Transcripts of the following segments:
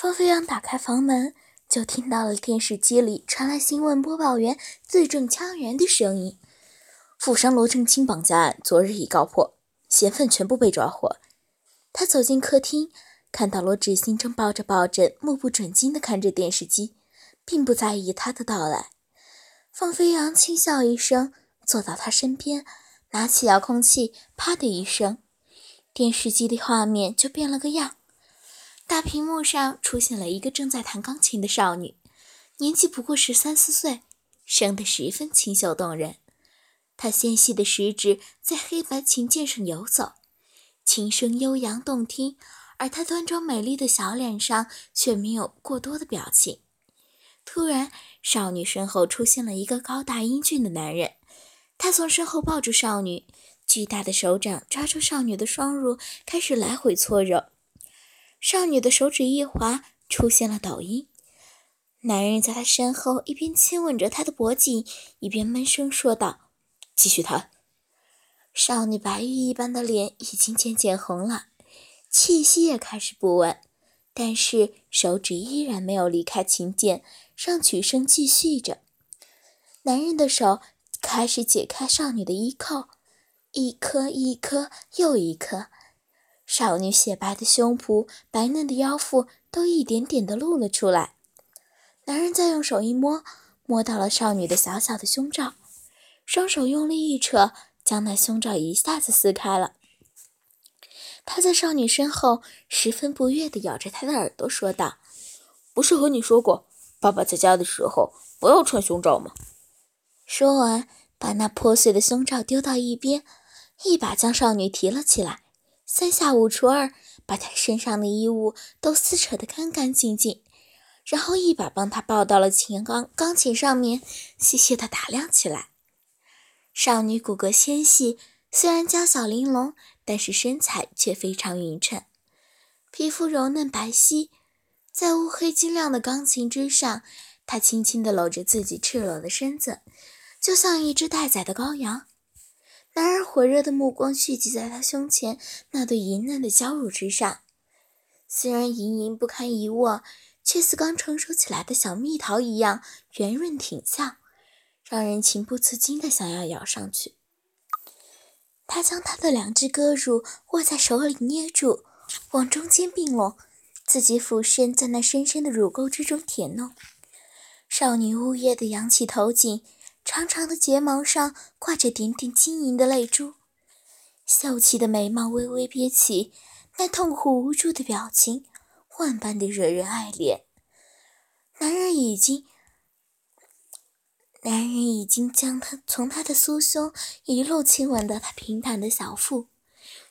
方飞扬打开房门，就听到了电视机里传来新闻播报员字正腔圆的声音：“富商罗正清绑架案昨日已告破，嫌犯全部被抓获。”他走进客厅，看到罗志新正抱着抱枕，目不转睛地看着电视机，并不在意他的到来。方飞扬轻笑一声，坐到他身边，拿起遥控器，啪的一声，电视机的画面就变了个样。大屏幕上出现了一个正在弹钢琴的少女，年纪不过十三四岁，生得十分清秀动人。她纤细的食指在黑白琴键上游走，琴声悠扬动听，而她端庄美丽的小脸上却没有过多的表情。突然，少女身后出现了一个高大英俊的男人，他从身后抱住少女，巨大的手掌抓住少女的双乳，开始来回搓揉。少女的手指一滑，出现了抖音。男人在她身后一边亲吻着她的脖颈，一边闷声说道：“继续弹。”少女白玉一般的脸已经渐渐红了，气息也开始不稳，但是手指依然没有离开琴键，让曲声继续着。男人的手开始解开少女的衣扣，一颗一颗又一颗。少女雪白的胸脯、白嫩的腰腹都一点点的露了出来。男人再用手一摸，摸到了少女的小小的胸罩，双手用力一扯，将那胸罩一下子撕开了。他在少女身后十分不悦地咬着她的耳朵说道：“不是和你说过，爸爸在家的时候不要穿胸罩吗？”说完，把那破碎的胸罩丢到一边，一把将少女提了起来。三下五除二，把他身上的衣物都撕扯得干干净净，然后一把帮他抱到了琴钢钢琴上面，细细的打量起来。少女骨骼纤细，虽然娇小玲珑，但是身材却非常匀称，皮肤柔嫩白皙，在乌黑晶亮的钢琴之上，她轻轻地搂着自己赤裸的身子，就像一只待宰的羔羊。男人火热的目光聚集在她胸前那对莹嫩的娇乳之上，虽然盈盈不堪一握，却似刚成熟起来的小蜜桃一样圆润挺翘，让人情不自禁的想要咬上去。他将她的两只胳乳握在手里捏住，往中间并拢，自己俯身在那深深的乳沟之中舔弄。少女呜咽的扬起头颈。长长的睫毛上挂着点点晶莹的泪珠，秀气的眉毛微微憋起，那痛苦无助的表情，万般的惹人爱怜。男人已经，男人已经将她从她的酥胸一路亲吻到她平坦的小腹，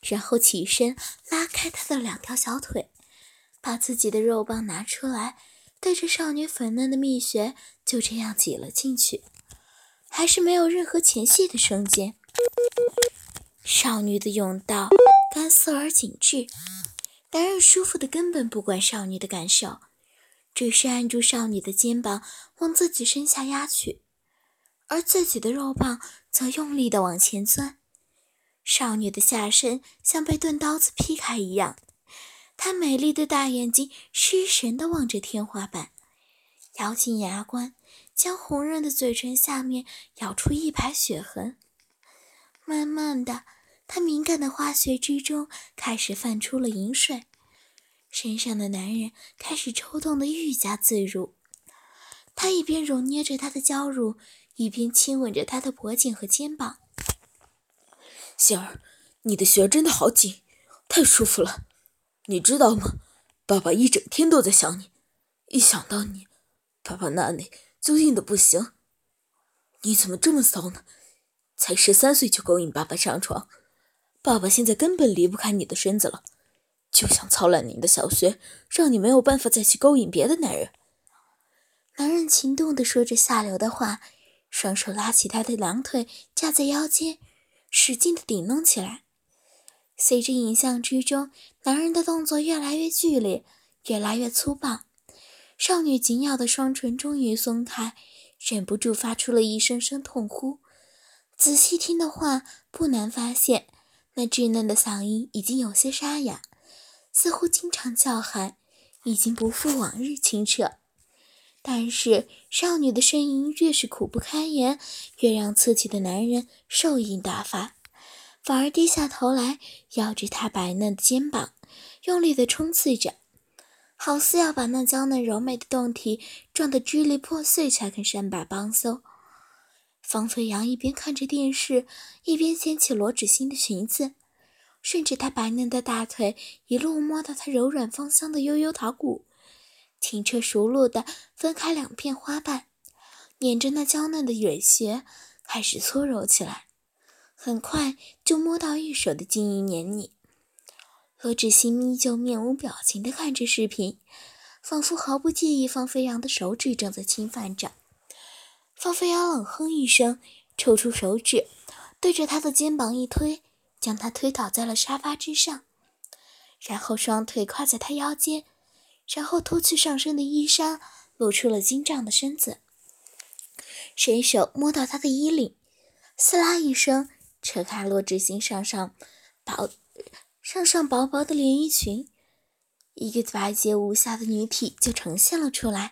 然后起身拉开她的两条小腿，把自己的肉棒拿出来，对着少女粉嫩的蜜穴就这样挤了进去。还是没有任何前戏的瞬间，少女的甬道干涩而紧致，男人舒服的根本不管少女的感受，只是按住少女的肩膀往自己身下压去，而自己的肉棒则用力的往前钻。少女的下身像被钝刀子劈开一样，她美丽的大眼睛失神的望着天花板，咬紧牙关。将红润的嘴唇下面咬出一排血痕，慢慢的，他敏感的花穴之中开始泛出了银水，身上的男人开始抽动的愈加自如。他一边揉捏着她的娇乳，一边亲吻着她的脖颈和肩膀。杏儿，你的穴真的好紧，太舒服了。你知道吗？爸爸一整天都在想你，一想到你，爸爸那里。就硬的不行，你怎么这么骚呢？才十三岁就勾引爸爸上床，爸爸现在根本离不开你的身子了，就想操烂你的小穴，让你没有办法再去勾引别的男人。男人情动的说着下流的话，双手拉起他的两腿架在腰间，使劲的顶弄起来。随着影像之中，男人的动作越来越剧烈，越来越粗暴。少女紧咬的双唇终于松开，忍不住发出了一声声痛呼。仔细听的话，不难发现，那稚嫩的嗓音已经有些沙哑，似乎经常叫喊，已经不复往日清澈。但是少女的声音越是苦不堪言，越让刺激的男人兽瘾大发，反而低下头来咬着她白嫩的肩膀，用力地冲刺着，好似要把那娇嫩柔美的胴体撞得支离破碎才肯善罢帮休。方飞扬一边看着电视，一边掀起罗芷欣的裙子，顺着她白嫩的大腿一路摸到她柔软芳香的悠悠桃骨。轻车熟路地分开两片花瓣，捻着那娇嫩的蕊穴开始搓揉起来，很快就摸到玉手的晶莹黏腻。罗志新依旧面无表情地看着视频，仿佛毫不介意方飞扬的手指正在侵犯着。方飞扬冷哼一声，抽出手指，对着他的肩膀一推，将他推倒在了沙发之上，然后双腿跨在他腰间。然后脱去上身的衣衫，露出了精壮的身子。伸手摸到他的衣领，撕拉一声，扯开罗志新上上薄上上薄薄的连衣裙，一个白洁无瑕的女体就呈现了出来。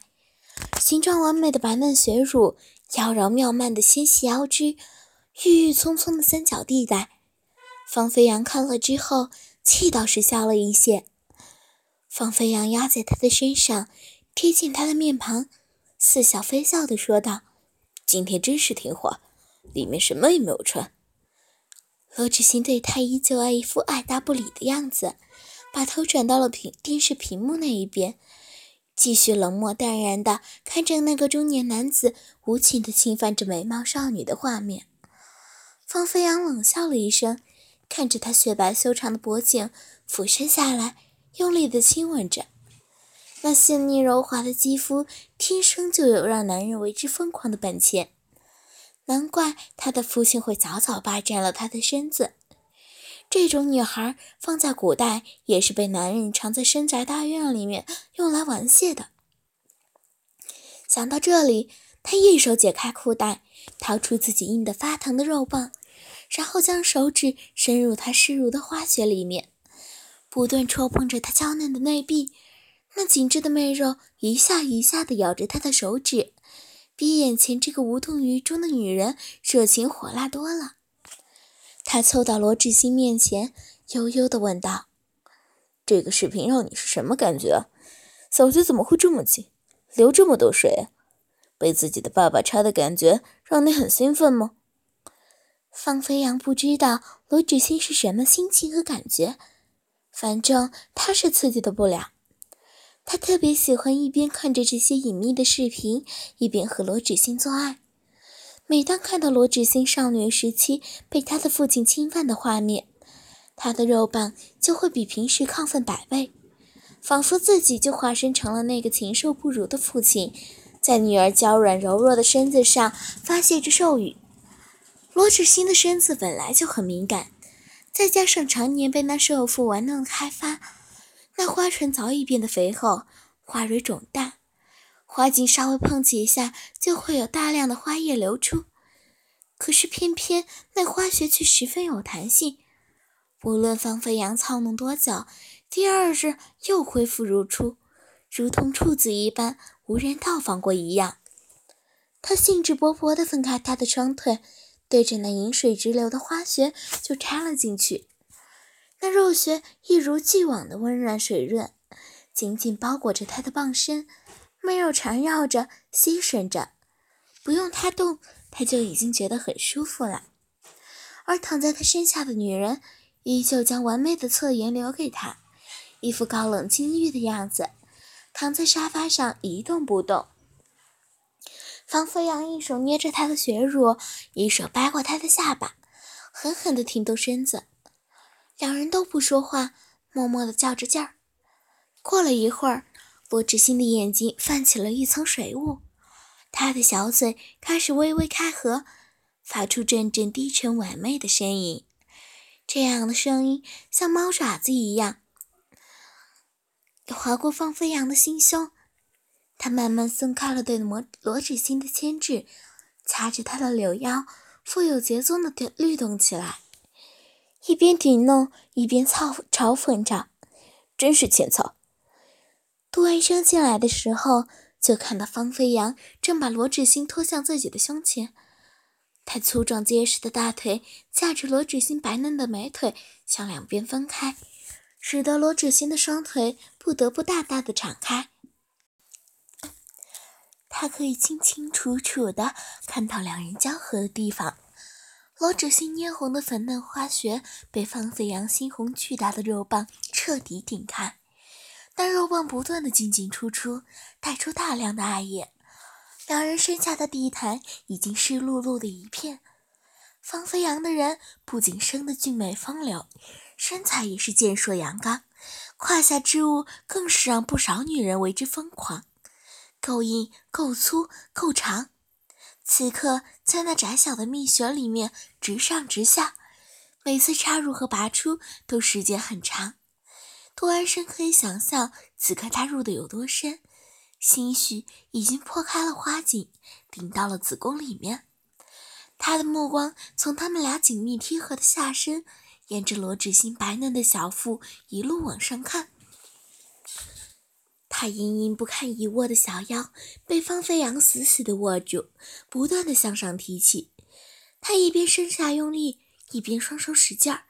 形状完美的白嫩雪乳，妖娆妙曼的纤细腰肢，郁郁葱葱的三角地带。方飞扬看了之后，气倒是消了一些。方飞扬压在他的身上，贴近他的面庞，似笑非笑地说道：“今天真是听话，里面什么也没有穿。”罗志新对他依旧爱一副爱答不理的样子，把头转到了屏电视屏幕那一边，继续冷漠淡然的看着那个中年男子无情的侵犯着美貌少女的画面。方飞扬冷笑了一声，看着他雪白修长的脖颈俯身下来。用力的亲吻着，那细腻柔滑的肌肤，天生就有让男人为之疯狂的本钱。难怪他的父亲会早早霸占了他的身子。这种女孩放在古代，也是被男人藏在深宅大院里面用来玩亵的。想到这里，他一手解开裤带，掏出自己硬得发疼的肉棒，然后将手指伸入她湿濡的花穴里面。不断戳碰着她娇嫩的内壁，那紧致的媚肉一下一下地咬着他的手指，比眼前这个无动于衷的女人热情火辣多了。他凑到罗志新面前，悠悠地问道：“这个视频让你是什么感觉？小穴怎么会这么紧，流这么多水？被自己的爸爸插的感觉让你很兴奋吗？”方飞扬不知道罗志新是什么心情和感觉。反正他是刺激的不了，他特别喜欢一边看着这些隐秘的视频，一边和罗芷欣做爱。每当看到罗芷欣少女时期被他的父亲侵犯的画面，他的肉棒就会比平时亢奋百倍，仿佛自己就化身成了那个禽兽不如的父亲，在女儿娇软柔弱的身子上发泄着兽欲。罗芷欣的身子本来就很敏感。再加上常年被那兽父玩弄开发，那花唇早已变得肥厚，花蕊肿大，花茎稍微碰几下就会有大量的花叶流出。可是偏偏那花穴却十分有弹性，不论方飞扬操弄多久，第二日又恢复如初，如同处子一般，无人到访过一样。他兴致勃勃地分开他的双腿。对着那饮水直流的花穴就插了进去，那肉穴一如既往的温软水润，紧紧包裹着他的棒身，媚肉缠绕着，吸吮着，不用他动，他就已经觉得很舒服了。而躺在他身下的女人，依旧将完美的侧颜留给他，一副高冷禁欲的样子，躺在沙发上一动不动。方飞扬一手捏着她的血乳，一手掰过她的下巴，狠狠地挺动身子。两人都不说话，默默地较着劲儿。过了一会儿，罗志新的眼睛泛起了一层水雾，他的小嘴开始微微开合，发出阵阵低沉婉媚的声音。这样的声音像猫爪子一样划过方飞扬的心胸。他慢慢松开了对罗罗芷欣的牵制，掐着她的柳腰，富有节奏的律动起来，一边顶弄一边嘲嘲讽着：“真是欠操！杜文生进来的时候，就看到方飞扬正把罗芷欣拖向自己的胸前，他粗壮结实的大腿架着罗芷欣白嫩的美腿向两边分开，使得罗芷欣的双腿不得不大大的敞开。他可以清清楚楚的看到两人交合的地方。罗芷欣嫣红的粉嫩花穴被方飞扬猩红巨大的肉棒彻底顶开，那肉棒不断的进进出出，带出大量的艾叶。两人身下的地毯已经湿漉漉的一片。方飞扬的人不仅生得俊美风流，身材也是健硕阳刚，胯下之物更是让不少女人为之疯狂，够硬、够粗、够长。此刻，在那窄小的蜜穴里面直上直下，每次插入和拔出都时间很长。杜安生可以想象此刻他入的有多深，兴许已经破开了花颈，顶到了子宫里面。他的目光从他们俩紧密贴合的下身，沿着罗志新白嫩的小腹一路往上看。他盈盈不堪一握的小腰被方飞扬死死地握住，不断地向上提起。他一边身下用力，一边双手使劲儿，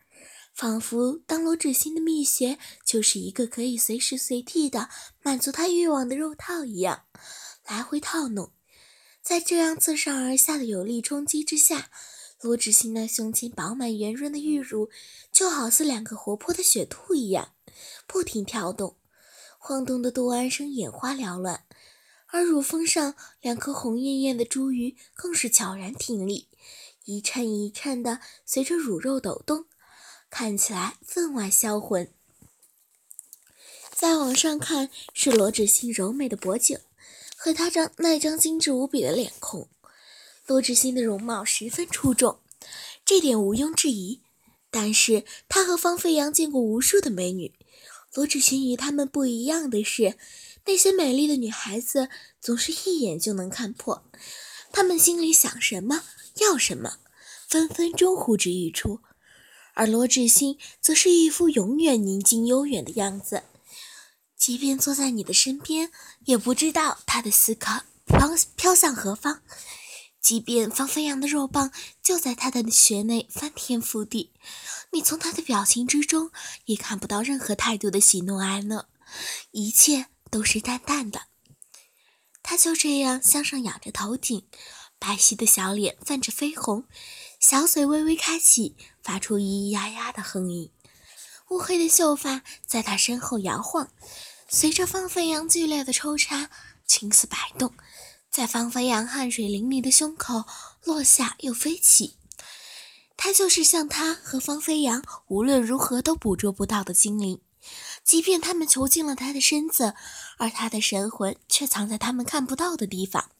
仿佛当罗志新的蜜穴就是一个可以随时随地的满足他欲望的肉套一样，来回套弄。在这样自上而下的有力冲击之下，罗志新那胸前饱满圆润的玉乳就好似两个活泼的雪兔一样，不停跳动。晃动的杜安生眼花缭乱，而乳峰上两颗红艳艳的珠鱼更是悄然挺立，一颤一颤的随着乳肉抖动，看起来分外销魂。再往上看是罗芷欣柔美的脖颈和她张那张精致无比的脸孔。罗芷欣的容貌十分出众，这点毋庸置疑。但是她和方飞扬见过无数的美女。罗芷欣与他们不一样的是，那些美丽的女孩子总是一眼就能看破，她们心里想什么，要什么，分分钟呼之欲出。而罗芷欣则是一副永远宁静悠远的样子，即便坐在你的身边，也不知道他的思考飘飘向何方。即便方飞扬的肉棒就在他的穴内翻天覆地，你从他的表情之中也看不到任何态度的喜怒哀乐，一切都是淡淡的。他就这样向上仰着头顶，白皙的小脸泛着绯红，小嘴微微开启，发出咿咿呀呀的哼吟。乌黑的秀发在他身后摇晃，随着方飞扬剧烈的抽插，青丝摆动。在方飞扬汗水淋漓的胸口落下又飞起，他就是像他和方飞扬无论如何都捕捉不到的精灵，即便他们囚禁了他的身子，而他的神魂却藏在他们看不到的地方。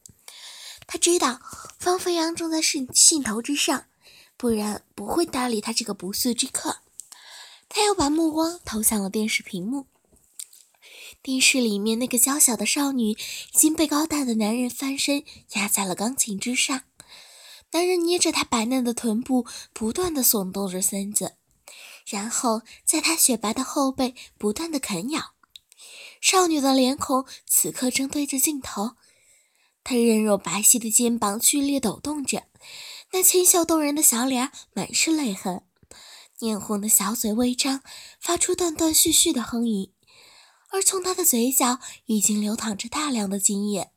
他知道方飞扬正在兴兴头之上，不然不会搭理他这个不速之客。他又把目光投向了电视屏幕。电视里面那个娇小的少女已经被高大的男人翻身压在了钢琴之上，男人捏着她白嫩的臀部，不断的耸动着身子，然后在她雪白的后背不断的啃咬。少女的脸孔此刻正对着镜头，她韧肉白皙的肩膀剧烈抖动着，那清秀动人的小脸满是泪痕，艳红的小嘴微张，发出断断续续的哼吟。而从他的嘴角已经流淌着大量的精液，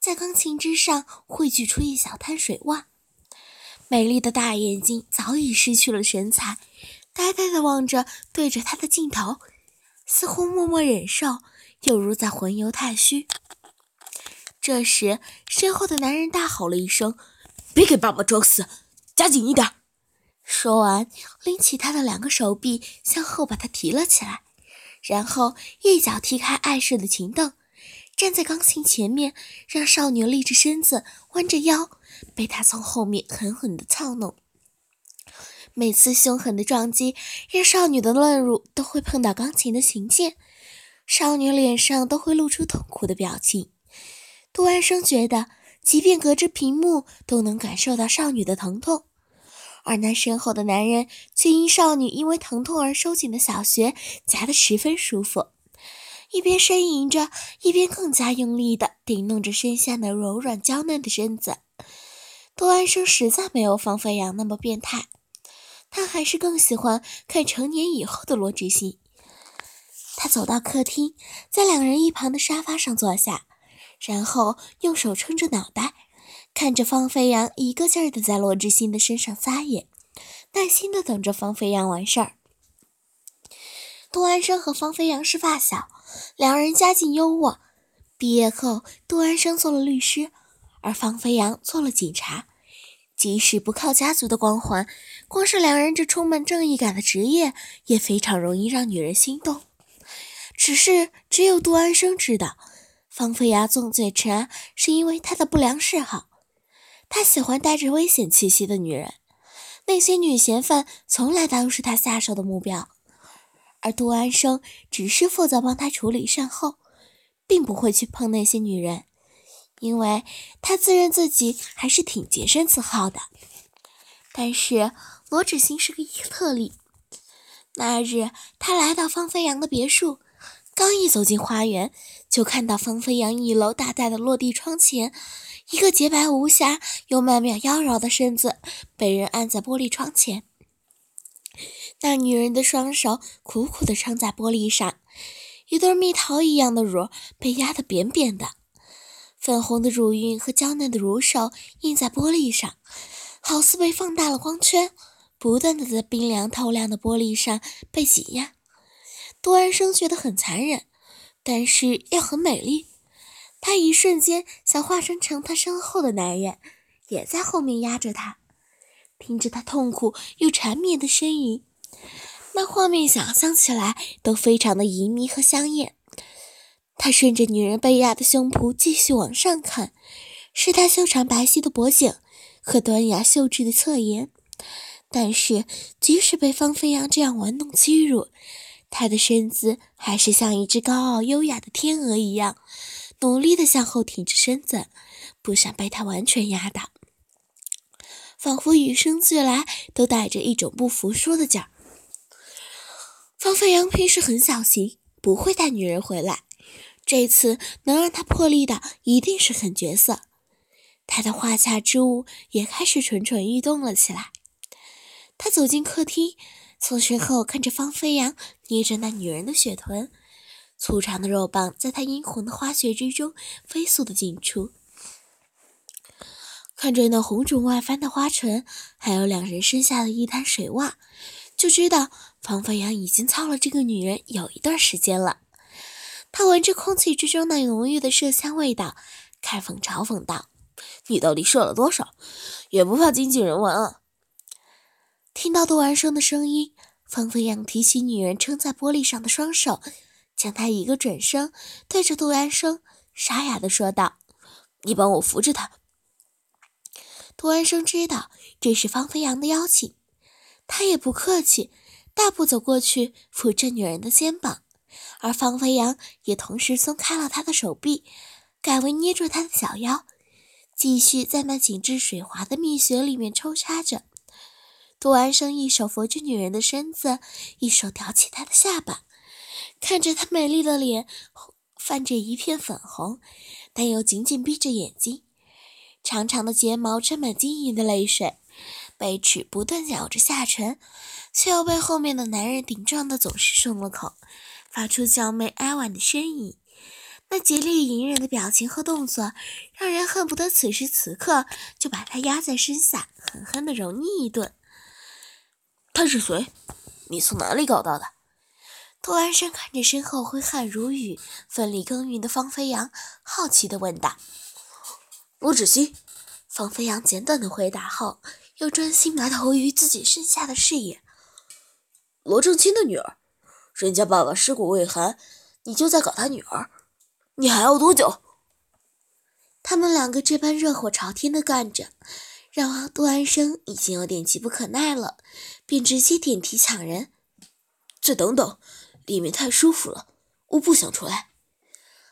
在钢琴之上汇聚出一小滩水洼。美丽的大眼睛早已失去了神采，呆呆地望着对着他的镜头，似乎默默忍受，犹如在魂游太虚。这时，身后的男人大吼了一声：“别给爸爸装死，夹紧一点！”说完，拎起他的两个手臂，向后把他提了起来。然后一脚踢开碍事的琴凳，站在钢琴前面，让少女立着身子，弯着腰，被他从后面狠狠地操弄。每次凶狠的撞击，让少女的乱乳都会碰到钢琴的琴键，少女脸上都会露出痛苦的表情。杜安生觉得，即便隔着屏幕，都能感受到少女的疼痛。而那身后的男人却因少女因为疼痛而收紧的小穴夹得十分舒服，一边呻吟着，一边更加用力地顶弄着身下那柔软娇嫩的身子。杜安生实在没有方飞扬那么变态，他还是更喜欢看成年以后的罗志新。他走到客厅，在两人一旁的沙发上坐下，然后用手撑着脑袋，看着方飞扬一个劲儿地在罗志新的身上撒野，耐心地等着方飞扬完事儿。杜安生和方飞扬是发小，两人家境优渥。毕业后，杜安生做了律师，而方飞扬做了警察。即使不靠家族的光环，光是两人这充满正义感的职业，也非常容易让女人心动。只是只有杜安生知道，方飞扬纵嘴陈是因为他的不良嗜好。他喜欢带着危险气息的女人，那些女嫌犯从来都是他下手的目标。而杜安生只是负责帮他处理善后，并不会去碰那些女人，因为他自认自己还是挺洁身自好的。但是罗芷欣是个特例。那日，他来到方飞扬的别墅。刚一走进花园，就看到方飞扬一楼大大的落地窗前，一个洁白无瑕又曼妙妖娆的身子被人按在玻璃窗前。那女人的双手苦苦地撑在玻璃上，一对蜜桃一样的乳被压得扁扁的，粉红的乳晕和娇嫩的乳手印在玻璃上，好似被放大了光圈，不断地在冰凉透亮的玻璃上被挤压。杜安生觉得很残忍，但是又很美丽。他一瞬间想化身成他身后的男人，也在后面压着他，听着他痛苦又缠绵的呻吟，那画面想象起来都非常的旖旎和香艳。他顺着女人被压的胸脯继续往上看，是她修长白皙的脖颈和端雅秀质的侧颜。但是，即使被方飞扬这样玩弄欺辱，他的身子还是像一只高傲优雅的天鹅一样，努力地向后挺着身子，不想被他完全压倒，仿佛与生俱来都带着一种不服输的劲儿。方飞扬平时很小心，不会带女人回来，这次能让他破例的一定是狠角色。他的花下之物也开始蠢蠢欲动了起来。他走进客厅。从身后看着方飞扬捏着那女人的雪臀，粗长的肉棒在她殷红的花穴之中飞速的进出，看着那红肿外翻的花唇，还有两人身下的一滩水袜，就知道方飞扬已经操了这个女人有一段时间了。他闻着空气之中那浓郁的麝香味道，开讽嘲讽道：“你到底射了多少？也不怕经纪人闻啊？”听到杜安生的声音，方飞扬提起女人撑在玻璃上的双手，将她一个转身，对着杜安生沙哑地说道：“你帮我扶着她。”杜安生知道这是方飞扬的邀请，他也不客气，大步走过去扶着女人的肩膀，而方飞扬也同时松开了他的手臂，改为捏住她的小腰，继续在那紧致水滑的蜜穴里面抽插着。杜安生一手扶着女人的身子，一手挑起她的下巴，看着她美丽的脸泛着一片粉红，但又紧紧闭着眼睛，长长的睫毛沾满晶莹的泪水，贝齿不断咬着下唇，却又被后面的男人顶撞的总是松了口，发出娇媚哀婉的呻吟。那极力隐忍的表情和动作，让人恨不得此时此刻就把他压在身下，狠狠地揉捏一顿。他是谁？你从哪里搞到的？杜安生看着身后挥汗如雨、奋力耕耘的方飞扬，好奇地问道。罗芷熙，方飞扬简短的回答后，又专心埋头于自己剩下的事业。罗正清的女儿，人家爸爸尸骨未寒，你就在搞他女儿，你还要多久？他们两个这般热火朝天的干着。让杜安生已经有点急不可耐了，便直接点题抢人。再等等，里面太舒服了，我不想出来。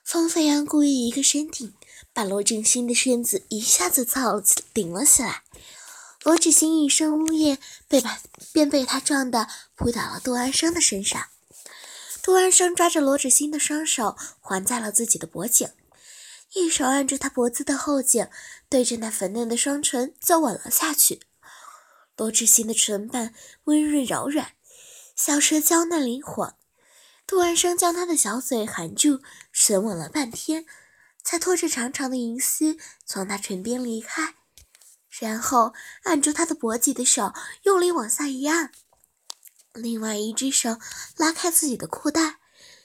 方飞扬故意一个身体，把罗振兴的身子一下子操顶了起来。罗志兴一声呜咽，被把便被他撞得扑倒了杜安生的身上。杜安生抓着罗芷欣的双手环在了自己的脖颈，一手按住他脖子的后颈，对着那粉嫩的双唇就吻了下去。罗芷欣的唇瓣温润柔软，小舌娇嫩灵活。杜安生将他的小嘴含住，深吻了半天，才拖着长长的银丝从他唇边离开，然后按住他的脖颈的手用力往下一按。另外一只手拉开自己的裤带，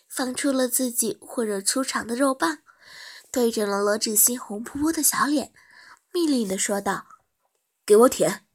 放出了自己火热粗长的肉棒，对准了罗志鑫红扑扑的小脸，命令的说道：“给我舔。”